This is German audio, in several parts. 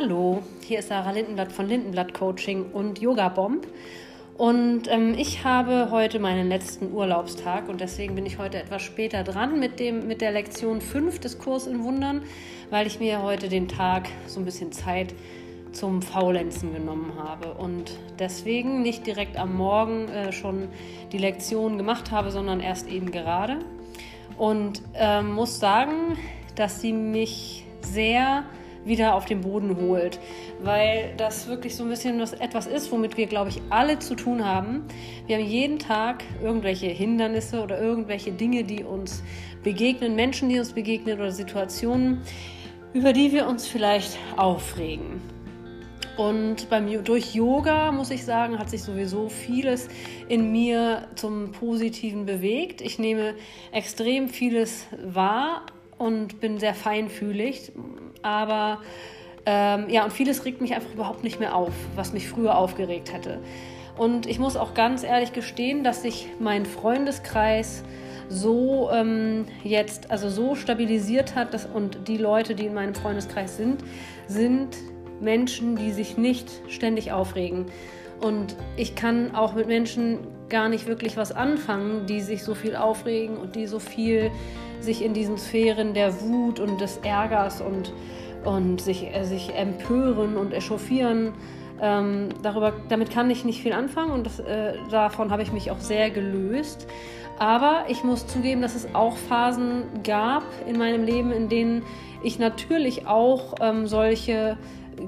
Hallo, hier ist Sarah Lindenblatt von Lindenblatt Coaching und Yoga Bomb. Und ähm, ich habe heute meinen letzten Urlaubstag und deswegen bin ich heute etwas später dran mit, dem, mit der Lektion 5 des Kurs in Wundern, weil ich mir heute den Tag so ein bisschen Zeit zum Faulenzen genommen habe und deswegen nicht direkt am Morgen äh, schon die Lektion gemacht habe, sondern erst eben gerade. Und äh, muss sagen, dass sie mich sehr wieder auf den Boden holt, weil das wirklich so ein bisschen was, etwas ist, womit wir, glaube ich, alle zu tun haben. Wir haben jeden Tag irgendwelche Hindernisse oder irgendwelche Dinge, die uns begegnen, Menschen, die uns begegnen oder Situationen, über die wir uns vielleicht aufregen. Und beim, durch Yoga, muss ich sagen, hat sich sowieso vieles in mir zum Positiven bewegt. Ich nehme extrem vieles wahr und bin sehr feinfühlig. Aber ähm, ja, und vieles regt mich einfach überhaupt nicht mehr auf, was mich früher aufgeregt hätte. Und ich muss auch ganz ehrlich gestehen, dass sich mein Freundeskreis so ähm, jetzt, also so stabilisiert hat, dass, und die Leute, die in meinem Freundeskreis sind, sind Menschen, die sich nicht ständig aufregen. Und ich kann auch mit Menschen gar nicht wirklich was anfangen, die sich so viel aufregen und die so viel sich in diesen Sphären der Wut und des Ärgers und, und sich, äh, sich empören und echauffieren. Ähm, darüber, damit kann ich nicht viel anfangen und das, äh, davon habe ich mich auch sehr gelöst. Aber ich muss zugeben, dass es auch Phasen gab in meinem Leben, in denen ich natürlich auch ähm, solche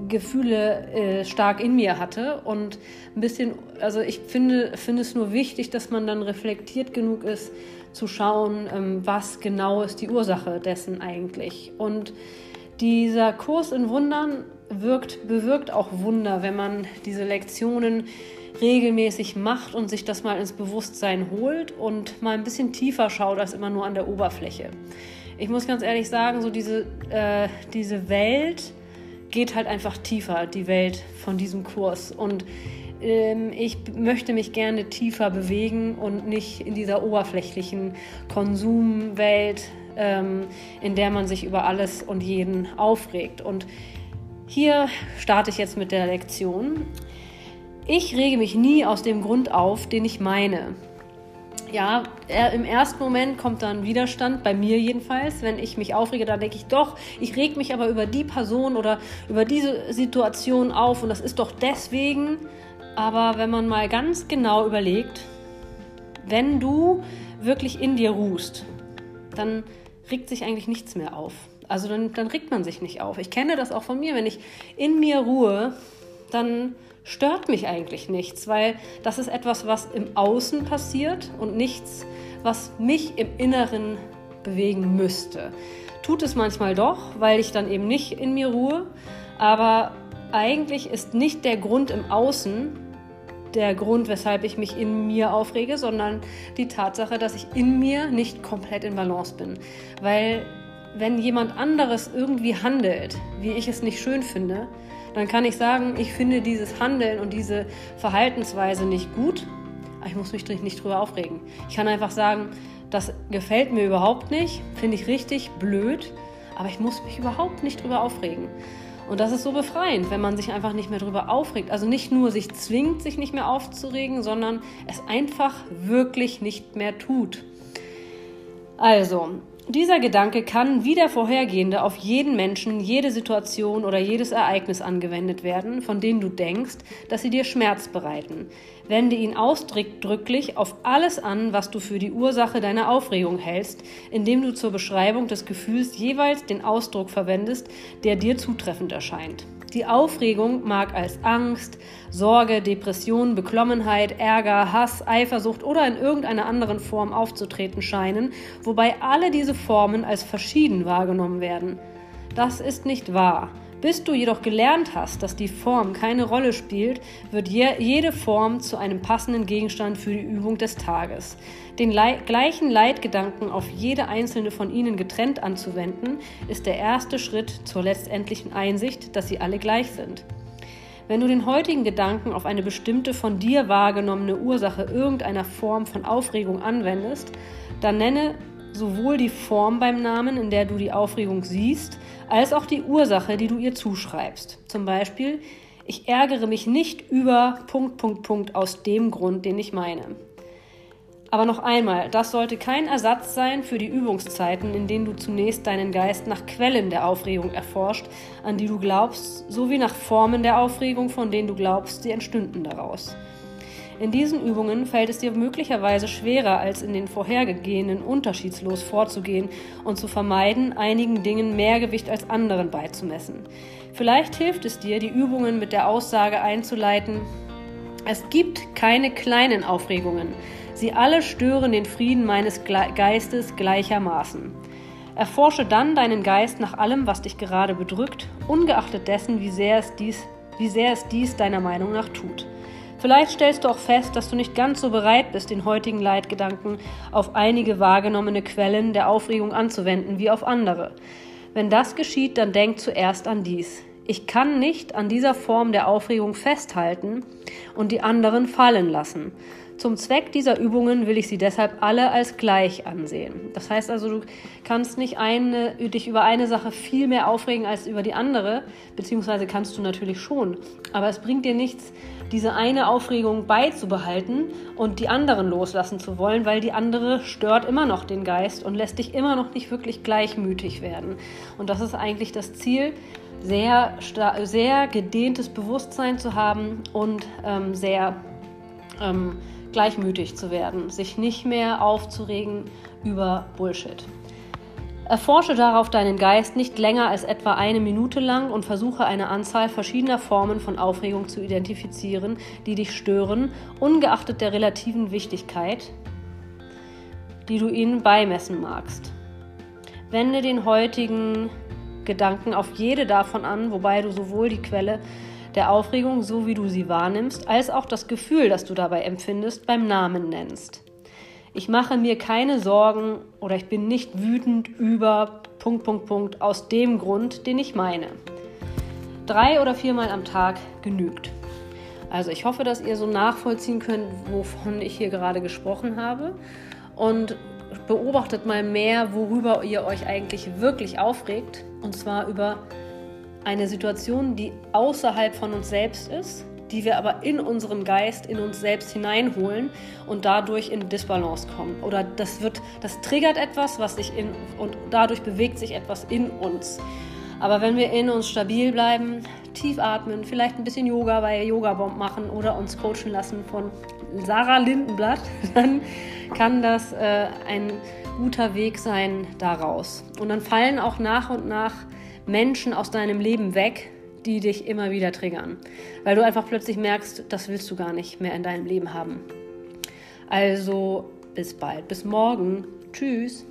Gefühle äh, stark in mir hatte und ein bisschen, also ich finde, finde es nur wichtig, dass man dann reflektiert genug ist, zu schauen, ähm, was genau ist die Ursache dessen eigentlich. Und dieser Kurs in Wundern wirkt, bewirkt auch Wunder, wenn man diese Lektionen regelmäßig macht und sich das mal ins Bewusstsein holt und mal ein bisschen tiefer schaut als immer nur an der Oberfläche. Ich muss ganz ehrlich sagen, so diese, äh, diese Welt geht halt einfach tiefer, die Welt von diesem Kurs. Und ich möchte mich gerne tiefer bewegen und nicht in dieser oberflächlichen Konsumwelt, ähm, in der man sich über alles und jeden aufregt. Und hier starte ich jetzt mit der Lektion. Ich rege mich nie aus dem Grund auf, den ich meine. Ja, im ersten Moment kommt dann Widerstand, bei mir jedenfalls. Wenn ich mich aufrege, dann denke ich doch, ich reg mich aber über die Person oder über diese Situation auf und das ist doch deswegen, aber wenn man mal ganz genau überlegt, wenn du wirklich in dir ruhst, dann regt sich eigentlich nichts mehr auf. Also dann, dann regt man sich nicht auf. Ich kenne das auch von mir. Wenn ich in mir ruhe, dann stört mich eigentlich nichts, weil das ist etwas, was im Außen passiert und nichts, was mich im Inneren bewegen müsste. Tut es manchmal doch, weil ich dann eben nicht in mir ruhe, aber eigentlich ist nicht der Grund im Außen der Grund, weshalb ich mich in mir aufrege, sondern die Tatsache, dass ich in mir nicht komplett in Balance bin. Weil wenn jemand anderes irgendwie handelt, wie ich es nicht schön finde, dann kann ich sagen, ich finde dieses Handeln und diese Verhaltensweise nicht gut, aber ich muss mich nicht drüber aufregen. Ich kann einfach sagen, das gefällt mir überhaupt nicht, finde ich richtig blöd, aber ich muss mich überhaupt nicht drüber aufregen. Und das ist so befreiend, wenn man sich einfach nicht mehr darüber aufregt. Also nicht nur sich zwingt, sich nicht mehr aufzuregen, sondern es einfach wirklich nicht mehr tut. Also, dieser Gedanke kann wie der vorhergehende auf jeden Menschen, jede Situation oder jedes Ereignis angewendet werden, von denen du denkst, dass sie dir Schmerz bereiten. Wende ihn ausdrücklich auf alles an, was du für die Ursache deiner Aufregung hältst, indem du zur Beschreibung des Gefühls jeweils den Ausdruck verwendest, der dir zutreffend erscheint. Die Aufregung mag als Angst, Sorge, Depression, Beklommenheit, Ärger, Hass, Eifersucht oder in irgendeiner anderen Form aufzutreten scheinen, wobei alle diese Formen als verschieden wahrgenommen werden. Das ist nicht wahr. Bis du jedoch gelernt hast, dass die Form keine Rolle spielt, wird je, jede Form zu einem passenden Gegenstand für die Übung des Tages. Den Le gleichen Leitgedanken auf jede einzelne von ihnen getrennt anzuwenden, ist der erste Schritt zur letztendlichen Einsicht, dass sie alle gleich sind. Wenn du den heutigen Gedanken auf eine bestimmte von dir wahrgenommene Ursache irgendeiner Form von Aufregung anwendest, dann nenne sowohl die Form beim Namen, in der du die Aufregung siehst, als auch die Ursache, die du ihr zuschreibst. Zum Beispiel, ich ärgere mich nicht über Punkt, Punkt, Punkt aus dem Grund, den ich meine. Aber noch einmal, das sollte kein Ersatz sein für die Übungszeiten, in denen du zunächst deinen Geist nach Quellen der Aufregung erforscht, an die du glaubst, sowie nach Formen der Aufregung, von denen du glaubst, sie entstünden daraus. In diesen Übungen fällt es dir möglicherweise schwerer, als in den vorhergehenden unterschiedslos vorzugehen und zu vermeiden, einigen Dingen mehr Gewicht als anderen beizumessen. Vielleicht hilft es dir, die Übungen mit der Aussage einzuleiten, es gibt keine kleinen Aufregungen. Sie alle stören den Frieden meines Geistes gleichermaßen. Erforsche dann deinen Geist nach allem, was dich gerade bedrückt, ungeachtet dessen, wie sehr es dies, wie sehr es dies deiner Meinung nach tut. Vielleicht stellst du auch fest, dass du nicht ganz so bereit bist, den heutigen Leitgedanken auf einige wahrgenommene Quellen der Aufregung anzuwenden wie auf andere. Wenn das geschieht, dann denk zuerst an dies. Ich kann nicht an dieser Form der Aufregung festhalten und die anderen fallen lassen. Zum Zweck dieser Übungen will ich sie deshalb alle als gleich ansehen. Das heißt also, du kannst nicht eine, dich über eine Sache viel mehr aufregen als über die andere, beziehungsweise kannst du natürlich schon. Aber es bringt dir nichts, diese eine Aufregung beizubehalten und die anderen loslassen zu wollen, weil die andere stört immer noch den Geist und lässt dich immer noch nicht wirklich gleichmütig werden. Und das ist eigentlich das Ziel, sehr, sehr gedehntes Bewusstsein zu haben und ähm, sehr ähm, gleichmütig zu werden, sich nicht mehr aufzuregen über Bullshit. Erforsche darauf deinen Geist nicht länger als etwa eine Minute lang und versuche eine Anzahl verschiedener Formen von Aufregung zu identifizieren, die dich stören, ungeachtet der relativen Wichtigkeit, die du ihnen beimessen magst. Wende den heutigen Gedanken auf jede davon an, wobei du sowohl die Quelle der Aufregung, so wie du sie wahrnimmst, als auch das Gefühl, das du dabei empfindest, beim Namen nennst. Ich mache mir keine Sorgen oder ich bin nicht wütend über Punkt, Punkt, Punkt aus dem Grund, den ich meine. Drei oder viermal am Tag genügt. Also ich hoffe, dass ihr so nachvollziehen könnt, wovon ich hier gerade gesprochen habe. Und beobachtet mal mehr, worüber ihr euch eigentlich wirklich aufregt. Und zwar über eine Situation, die außerhalb von uns selbst ist, die wir aber in unserem Geist, in uns selbst hineinholen und dadurch in Disbalance kommen. Oder das wird, das triggert etwas, was sich in und dadurch bewegt sich etwas in uns. Aber wenn wir in uns stabil bleiben, tief atmen, vielleicht ein bisschen Yoga bei Yoga-Bomb machen oder uns coachen lassen von Sarah Lindenblatt, dann kann das äh, ein guter Weg sein daraus. Und dann fallen auch nach und nach Menschen aus deinem Leben weg, die dich immer wieder triggern, weil du einfach plötzlich merkst, das willst du gar nicht mehr in deinem Leben haben. Also bis bald, bis morgen. Tschüss.